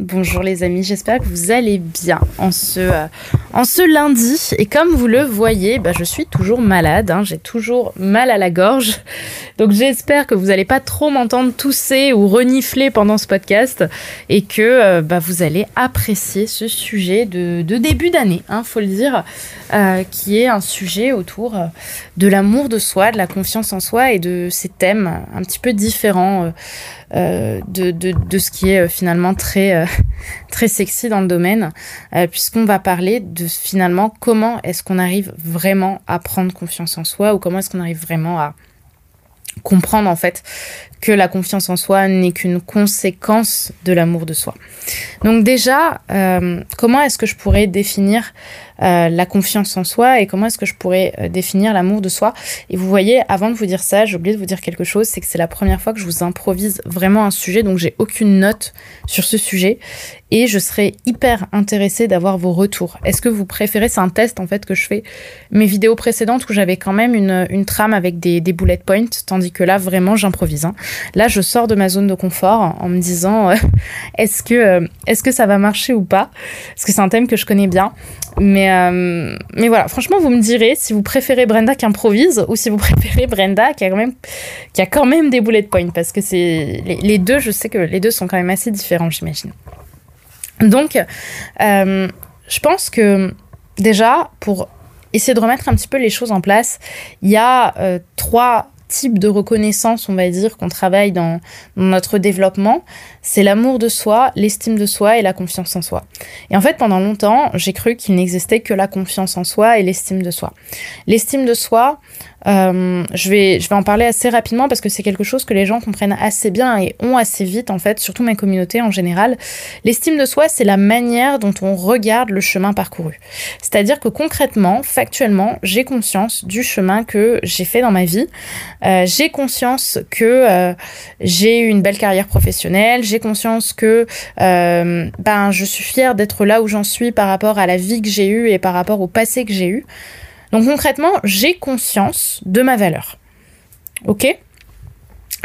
Bonjour les amis, j'espère que vous allez bien en ce, euh, lundi. Et comme vous le voyez, bah, je suis toujours malade, hein. j'ai toujours mal à la gorge. Donc j'espère que vous n'allez pas trop m'entendre tousser ou renifler pendant ce podcast et que euh, bah, vous allez apprécier ce sujet de, début d'année, hein, faut le dire, euh, qui est un sujet autour de l'amour de soi, de la confiance en soi et de ces thèmes un petit peu différents euh, de, de, ce qui est euh, finalement très, euh, très sexy dans le domaine, puisqu'on va parler de finalement comment est-ce qu'on arrive vraiment à prendre confiance en soi ou comment est-ce qu'on arrive vraiment à comprendre en fait que la confiance en soi n'est qu'une conséquence de l'amour de soi. Donc déjà, comment est-ce que je pourrais définir euh, la confiance en soi et comment est-ce que je pourrais euh, définir l'amour de soi. Et vous voyez, avant de vous dire ça, j'ai oublié de vous dire quelque chose, c'est que c'est la première fois que je vous improvise vraiment un sujet, donc j'ai aucune note sur ce sujet et je serais hyper intéressée d'avoir vos retours. Est-ce que vous préférez, c'est un test en fait que je fais, mes vidéos précédentes où j'avais quand même une, trame avec des, bullet points, tandis que là vraiment j'improvise. Hein. Là je sors de ma zone de confort en me disant euh, est-ce que, est-ce que ça va marcher ou pas? Parce que c'est un thème que je connais bien. Mais, euh, mais voilà, franchement, vous me direz si vous préférez Brenda qui improvise ou si vous préférez Brenda qui a quand même, qui a quand même des bullet points. Parce que c'est les, deux, je sais que les deux sont quand même assez différents, j'imagine. Donc, euh, je pense que déjà, pour essayer de remettre un petit peu les choses en place, il y a euh, trois type de reconnaissance, on va dire, qu'on travaille dans, notre développement, c'est l'amour de soi, l'estime de soi et la confiance en soi. Et en fait, pendant longtemps, j'ai cru qu'il n'existait que la confiance en soi et l'estime de soi. L'estime de soi, euh, je, vais, je vais en parler assez rapidement parce que c'est quelque chose que les gens comprennent assez bien et ont assez vite, en fait, surtout ma communauté en général. L'estime de soi, c'est la manière dont on regarde le chemin parcouru. C'est-à-dire que concrètement, factuellement, j'ai conscience du chemin que j'ai fait dans ma vie. Euh, j'ai conscience que euh, j'ai eu une belle carrière professionnelle. J'ai conscience que ben, je suis fière d'être là où j'en suis par rapport à la vie que j'ai eue et par rapport au passé que j'ai eu. Donc concrètement, j'ai conscience de ma valeur. Ok?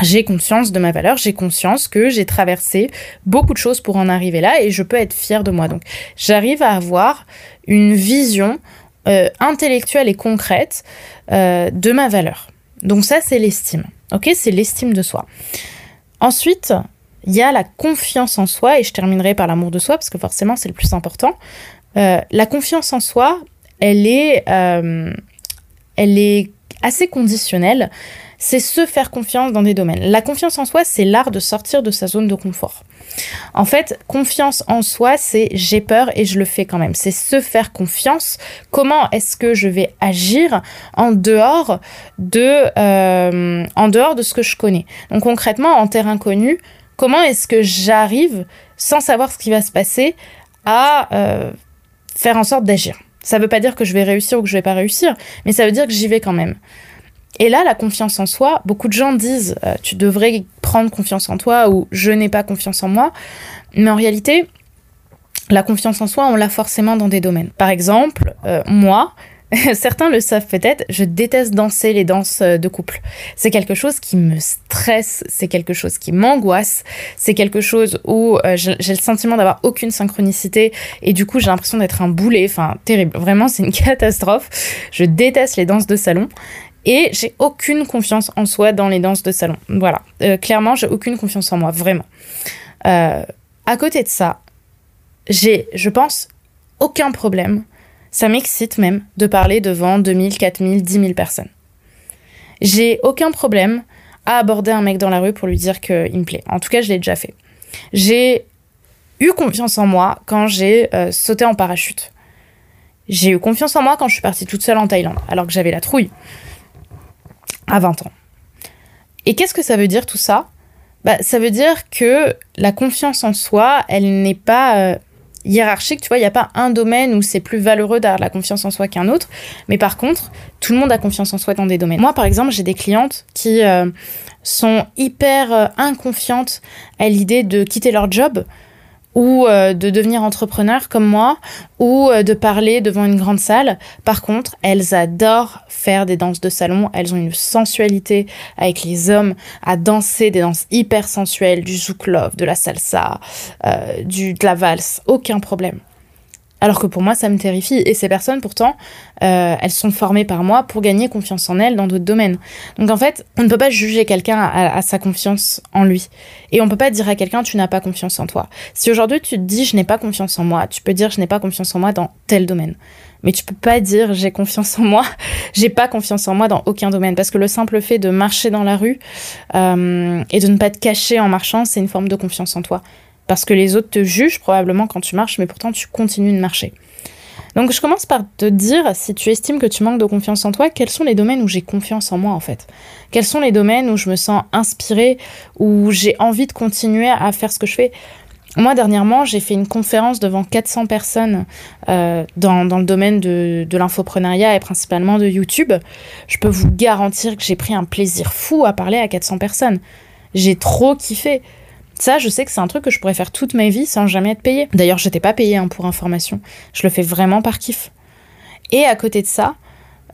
J'ai conscience de ma valeur, j'ai conscience que j'ai traversé beaucoup de choses pour en arriver là et je peux être fière de moi. Donc j'arrive à avoir une vision euh, intellectuelle et concrète euh, de ma valeur. Donc ça c'est l'estime. Ok, c'est l'estime de soi. Ensuite, il y a la confiance en soi et je terminerai par l'amour de soi parce que forcément c'est le plus important. Euh, la confiance en soi, elle est, euh, elle est assez conditionnelle. C'est se faire confiance dans des domaines. La confiance en soi, c'est l'art de sortir de sa zone de confort. En fait, confiance en soi, c'est j'ai peur et je le fais quand même. C'est se faire confiance. Comment est-ce que je vais agir en dehors de, euh, ce que je connais? Donc concrètement, en terrain connu, comment est-ce que j'arrive, sans savoir ce qui va se passer, à euh, faire en sorte d'agir? Ça veut pas dire que je vais réussir ou que je vais pas réussir, mais ça veut dire que j'y vais quand même. Et là, la confiance en soi, beaucoup de gens disent euh, tu devrais prendre confiance en toi ou je n'ai pas confiance en moi. Mais en réalité, la confiance en soi, on l'a forcément dans des domaines. Par exemple, euh, moi, Certains le savent peut-être, je déteste danser les danses euh, de couple. C'est quelque chose qui me stresse, c'est quelque chose qui m'angoisse, c'est quelque chose où euh, j'ai le sentiment d'avoir aucune synchronicité et du coup j'ai l'impression d'être un boulet, enfin terrible. Vraiment c'est une catastrophe. Je déteste les danses de salon. Et j'ai aucune confiance en soi dans les danses de salon. Voilà. Euh, clairement, j'ai aucune confiance en moi, vraiment. à côté de ça, j'ai, je pense, aucun problème ça m'excite même de parler devant 2000, 4000, 10 000 personnes. J'ai aucun problème à aborder un mec dans la rue pour lui dire qu'il me plaît. En tout cas, je l'ai déjà fait. J'ai eu confiance en moi quand j'ai euh, sauté en parachute. J'ai eu confiance en moi quand je suis partie toute seule en Thaïlande, alors que j'avais la trouille. À 20 ans. Et qu'est-ce que ça veut dire tout ça? Bah, Ça veut dire que la confiance en soi, elle n'est pas euh, hiérarchique. Tu vois, il n'y a pas un domaine où c'est plus valeureux d'avoir la confiance en soi qu'un autre. Mais par contre, tout le monde a confiance en soi dans des domaines. Moi, par exemple, j'ai des clientes qui euh, sont hyper euh, inconfiantes à l'idée de quitter leur job ou euh, de devenir entrepreneur comme moi, ou euh, de parler devant une grande salle. Par contre, elles adorent faire des danses de salon, elles ont une sensualité avec les hommes, à danser des danses hyper sensuelles, du zouk love, de la salsa, euh, du, de la valse, aucun problème. Alors que pour moi, ça me terrifie. Et ces personnes, pourtant, euh, elles sont formées par moi pour gagner confiance en elles dans d'autres domaines. Donc en fait, on ne peut pas juger quelqu'un à, sa confiance en lui. Et on ne peut pas dire à quelqu'un, tu n'as pas confiance en toi. Si aujourd'hui tu te dis, je n'ai pas confiance en moi, tu peux dire, je n'ai pas confiance en moi dans tel domaine. Mais tu peux pas dire, j'ai confiance en moi, j'ai pas confiance en moi dans aucun domaine. Parce que le simple fait de marcher dans la rue euh, et de ne pas te cacher en marchant, c'est une forme de confiance en toi parce que les autres te jugent probablement quand tu marches, mais pourtant tu continues de marcher. Donc je commence par te dire, si tu estimes que tu manques de confiance en toi, quels sont les domaines où j'ai confiance en moi en fait? Quels sont les domaines où je me sens inspirée, où j'ai envie de continuer à faire ce que je fais? Moi, dernièrement, j'ai fait une conférence devant 400 personnes euh, dans, dans, le domaine de, de l'infoprenariat et principalement de YouTube. Je peux vous garantir que j'ai pris un plaisir fou à parler à 400 personnes. J'ai trop kiffé. Ça, je sais que c'est un truc que je pourrais faire toute ma vie sans jamais être payée. D'ailleurs, je n'étais pas payée hein, pour information. Je le fais vraiment par kiff. Et à côté de ça,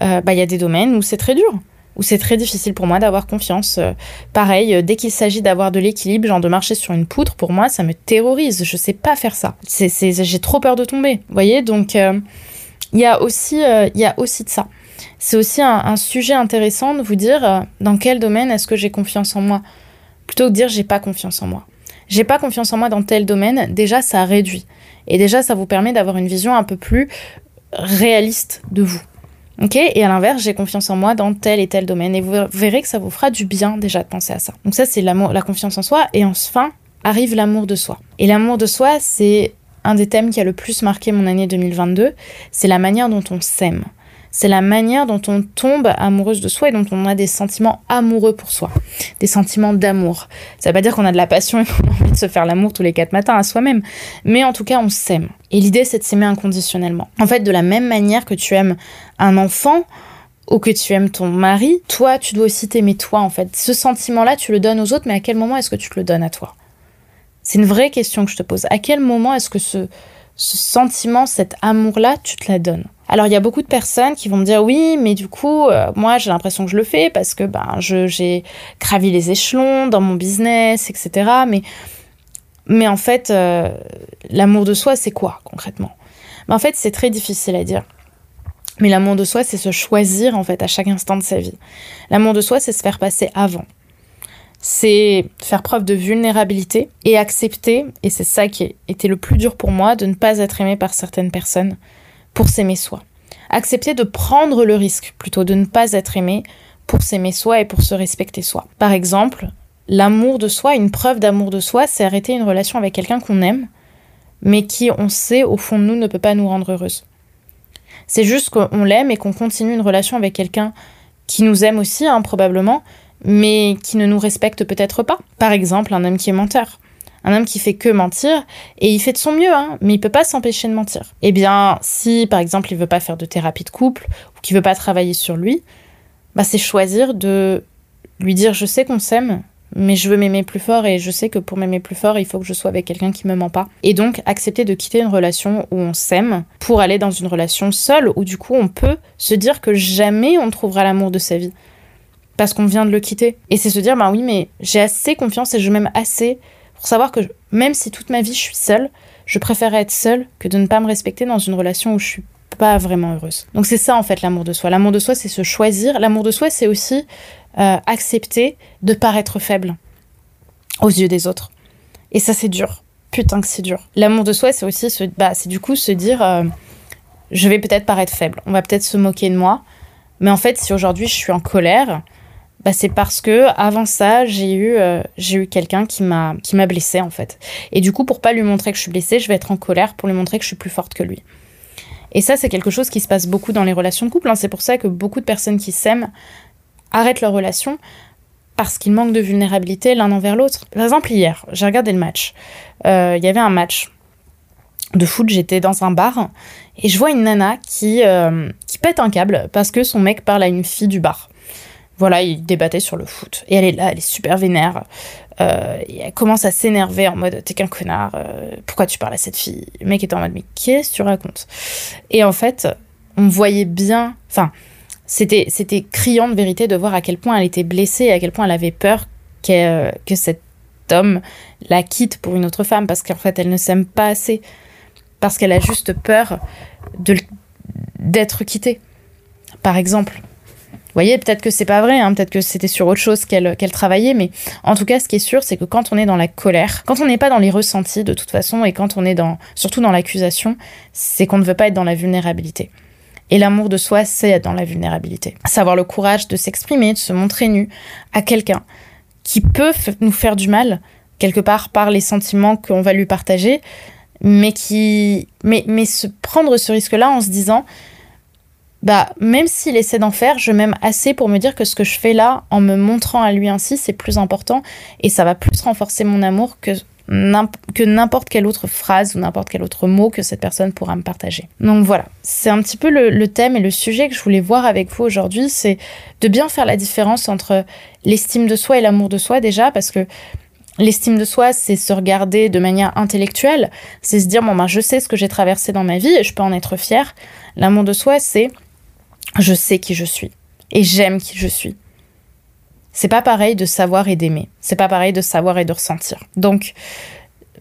euh, bah, il y a des domaines où c'est très dur, où c'est très difficile pour moi d'avoir confiance. Euh, pareil, euh, dès qu'il s'agit d'avoir de l'équilibre, genre de marcher sur une poutre, pour moi, ça me terrorise. Je sais pas faire ça. J'ai trop peur de tomber. Vous voyez, donc il y a aussi, y a aussi de ça. C'est aussi un, un, sujet intéressant de vous dire dans quel domaine est-ce que j'ai confiance en moi, plutôt que de dire j'ai pas confiance en moi j'ai pas confiance en moi dans tel domaine, déjà ça réduit. Et déjà ça vous permet d'avoir une vision un peu plus réaliste de vous. Et à l'inverse, j'ai confiance en moi dans tel et tel domaine. Et vous verrez que ça vous fera du bien déjà de penser à ça. Donc ça, c'est la confiance en soi. Et enfin, arrive l'amour de soi. Et l'amour de soi, c'est un des thèmes qui a le plus marqué mon année 2022. C'est la manière dont on s'aime c'est la manière dont on tombe amoureuse de soi et dont on a des sentiments amoureux pour soi, des sentiments d'amour. Ça veut pas dire qu'on a de la passion et qu'on a envie de se faire l'amour tous les quatre matins à soi-même, mais en tout cas on s'aime. Et l'idée c'est de s'aimer inconditionnellement. En fait, de la même manière que tu aimes un enfant, ou que tu aimes ton mari, toi, tu dois aussi t'aimer toi, en fait. Ce sentiment-là, tu le donnes aux autres, mais à quel moment est-ce que tu te le donnes à toi? C'est une vraie question que je te pose. À quel moment est-ce que ce, ce sentiment, cet amour-là, tu te la donnes? Alors il y a beaucoup de personnes qui vont me dire oui, mais du coup, euh, moi j'ai l'impression que je le fais parce que ben j'ai gravi les échelons dans mon business, etc. Mais, mais en fait, euh, l'amour de soi, c'est quoi concrètement? Ben, En fait, c'est très difficile à dire. Mais l'amour de soi, c'est se choisir en fait à chaque instant de sa vie. L'amour de soi, c'est se faire passer avant. C'est faire preuve de vulnérabilité et accepter, et c'est ça qui été le plus dur pour moi, de ne pas être aimé par certaines personnes pour s'aimer soi. Accepter de prendre le risque plutôt de ne pas être aimé pour s'aimer soi et pour se respecter soi. Par exemple, l'amour de soi, une preuve d'amour de soi, c'est arrêter une relation avec quelqu'un qu'on aime, mais qui, on sait, au fond de nous, ne peut pas nous rendre heureuse. C'est juste qu'on l'aime et qu'on continue une relation avec quelqu'un qui nous aime aussi, hein, probablement, mais qui ne nous respecte peut-être pas. Par exemple, un homme qui est menteur un homme qui fait que mentir, et il fait de son mieux, hein, mais il peut pas s'empêcher de mentir. Eh bien, si par exemple il veut pas faire de thérapie de couple, ou qu'il veut pas travailler sur lui, bah c'est choisir de lui dire je sais qu'on s'aime, mais je veux m'aimer plus fort et je sais que pour m'aimer plus fort, il faut que je sois avec quelqu'un qui me ment pas. Et donc accepter de quitter une relation où on s'aime pour aller dans une relation seule où du coup on peut se dire que jamais on trouvera l'amour de sa vie parce qu'on vient de le quitter. Et c'est se dire bah oui mais j'ai assez confiance et je m'aime assez pour savoir que même si toute ma vie je suis seule, je préfère être seule que de ne pas me respecter dans une relation où je suis pas vraiment heureuse. Donc c'est ça en fait l'amour de soi. L'amour de soi c'est se choisir. L'amour de soi c'est aussi euh, accepter de paraître faible aux yeux des autres. Et ça c'est dur. Putain que c'est dur. L'amour de soi c'est aussi se, bah, c'est du coup se dire euh, je vais peut-être paraître faible. On va peut-être se moquer de moi. Mais en fait si aujourd'hui je suis en colère, bah, c'est parce que avant ça, j'ai eu, euh, j'ai eu quelqu'un qui m'a, qui m'a blessée en fait. Et du coup, pour pas lui montrer que je suis blessée, je vais être en colère pour lui montrer que je suis plus forte que lui. Et ça, c'est quelque chose qui se passe beaucoup dans les relations de couple. Hein. C'est pour ça que beaucoup de personnes qui s'aiment arrêtent leur relation parce qu'ils manquent de vulnérabilité l'un envers l'autre. Par exemple, hier, j'ai regardé le match. Euh, il y avait un match de foot, j'étais dans un bar et je vois une nana qui, euh, qui pète un câble parce que son mec parle à une fille du bar. Voilà, il débattait sur le foot. Et elle est là, elle est super vénère. Euh, et elle commence à s'énerver en mode T'es qu'un connard, euh, pourquoi tu parles à cette fille? Le mec était en mode Mais qu'est-ce que tu racontes? Et en fait, on voyait bien. Enfin, c'était, c'était criant de vérité de voir à quel point elle était blessée à quel point elle avait peur que cet homme la quitte pour une autre femme parce qu'en fait, elle ne s'aime pas assez parce qu'elle a juste peur de, d'être quittée, par exemple. Vous voyez, peut-être que c'est pas vrai, hein, peut-être que c'était sur autre chose qu'elle, travaillait, mais en tout cas, ce qui est sûr, c'est que quand on est dans la colère, quand on n'est pas dans les ressentis de toute façon, et quand on est dans, surtout dans l'accusation, c'est qu'on ne veut pas être dans la vulnérabilité. Et l'amour de soi, c'est être dans la vulnérabilité. Savoir le courage de s'exprimer, de se montrer nu à quelqu'un qui peut nous faire du mal, quelque part par les sentiments qu'on va lui partager, mais qui mais mais se prendre ce risque là en se disant bah même s'il essaie d'en faire je m'aime assez pour me dire que ce que je fais là en me montrant à lui ainsi c'est plus important et ça va plus renforcer mon amour que n'importe quelle autre phrase ou n'importe quel autre mot que cette personne pourra me partager. Donc voilà, c'est un petit peu le, le, thème et le sujet que je voulais voir avec vous aujourd'hui, c'est de bien faire la différence entre l'estime de soi et l'amour de soi déjà, parce que L'estime de soi, c'est se regarder de manière intellectuelle, c'est se dire bon ben je sais ce que j'ai traversé dans ma vie et je peux en être fière. L'amour de soi, c'est je sais qui je suis et j'aime qui je suis. C'est pas pareil de savoir et d'aimer. C'est pas pareil de savoir et de ressentir. Donc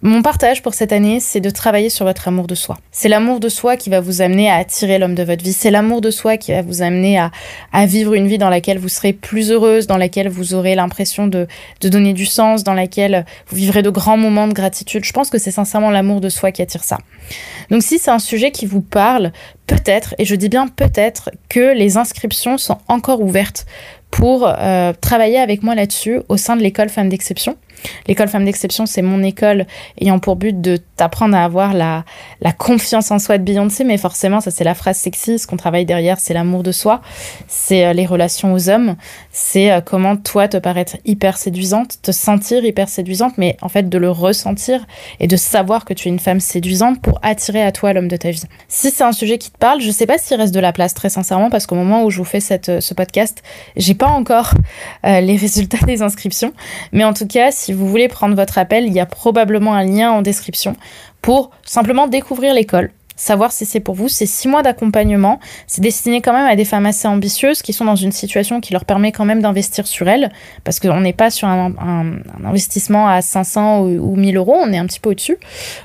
mon partage pour cette année, c'est de travailler sur votre amour de soi. C'est l'amour de soi qui va vous amener à attirer l'homme de votre vie. C'est l'amour de soi qui va vous amener à, vivre une vie dans laquelle vous serez plus heureuse, dans laquelle vous aurez l'impression de, de donner du sens, dans laquelle vous vivrez de grands moments de gratitude. Je pense que c'est sincèrement l'amour de soi qui attire ça. Donc si c'est un sujet qui vous parle, peut-être, et je dis bien peut-être, que les inscriptions sont encore ouvertes pour euh, travailler avec moi là-dessus au sein de l'école Femmes d'Exception. L'école Femmes d'Exception, c'est mon école ayant pour but de t'apprendre à avoir la, confiance en soi de Beyoncé, mais forcément, ça c'est la phrase sexy, ce qu'on travaille derrière, c'est l'amour de soi, c'est euh, les relations aux hommes, c'est euh, comment toi te paraître hyper séduisante, te sentir hyper séduisante, mais en fait de le ressentir et de savoir que tu es une femme séduisante pour attirer à toi l'homme de ta vie. Si c'est un sujet qui te parle, je sais pas s'il reste de la place très sincèrement, parce qu'au moment où je vous fais cette, euh, ce podcast, j'ai pas encore les résultats des inscriptions, mais en tout cas, si vous voulez prendre votre appel, il y a probablement un lien en description pour simplement découvrir l'école, savoir si c'est pour vous. C'est six mois d'accompagnement. C'est destiné quand même à des femmes assez ambitieuses qui sont dans une situation qui leur permet quand même d'investir sur elles, parce qu'on n'est pas sur un, investissement à 500 ou, ou, 1000 euros, on est un petit peu au-dessus.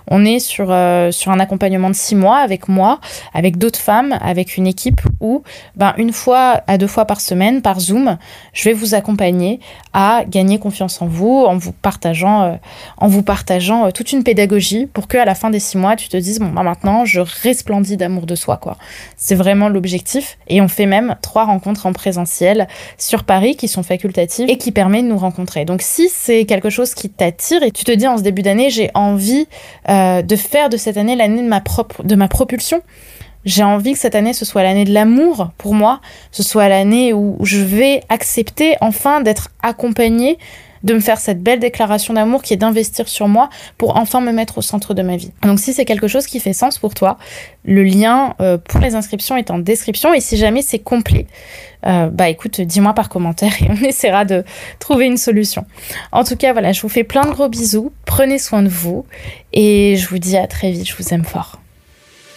On est sur, euh, sur un accompagnement de six mois avec moi, avec d'autres femmes, avec une équipe où, ben, une fois à deux fois par semaine, par Zoom, je vais vous accompagner à gagner confiance en vous, en vous partageant, euh, en vous partageant euh, toute une pédagogie pour que à la fin des six mois, tu te dises, bon, ben, maintenant, je resplendis d'amour de soi, quoi. C'est vraiment l'objectif. Et on fait même trois rencontres en présentiel sur Paris qui sont facultatives et qui permettent de nous rencontrer. Donc si c'est quelque chose qui t'attire et tu te dis en ce début d'année, j'ai envie euh, de faire de cette année l'année de ma de ma propulsion. J'ai envie que cette année ce soit l'année de l'amour pour moi, ce soit l'année où je vais accepter enfin d'être accompagnée de me faire cette belle déclaration d'amour qui est d'investir sur moi pour enfin me mettre au centre de ma vie. Donc si c'est quelque chose qui fait sens pour toi, le lien euh, pour les inscriptions est en description et si jamais c'est complet, euh, bah écoute, dis-moi par commentaire et on essaiera de trouver une solution. En tout cas, voilà, je vous fais plein de gros bisous, prenez soin de vous et je vous dis à très vite, je vous aime fort.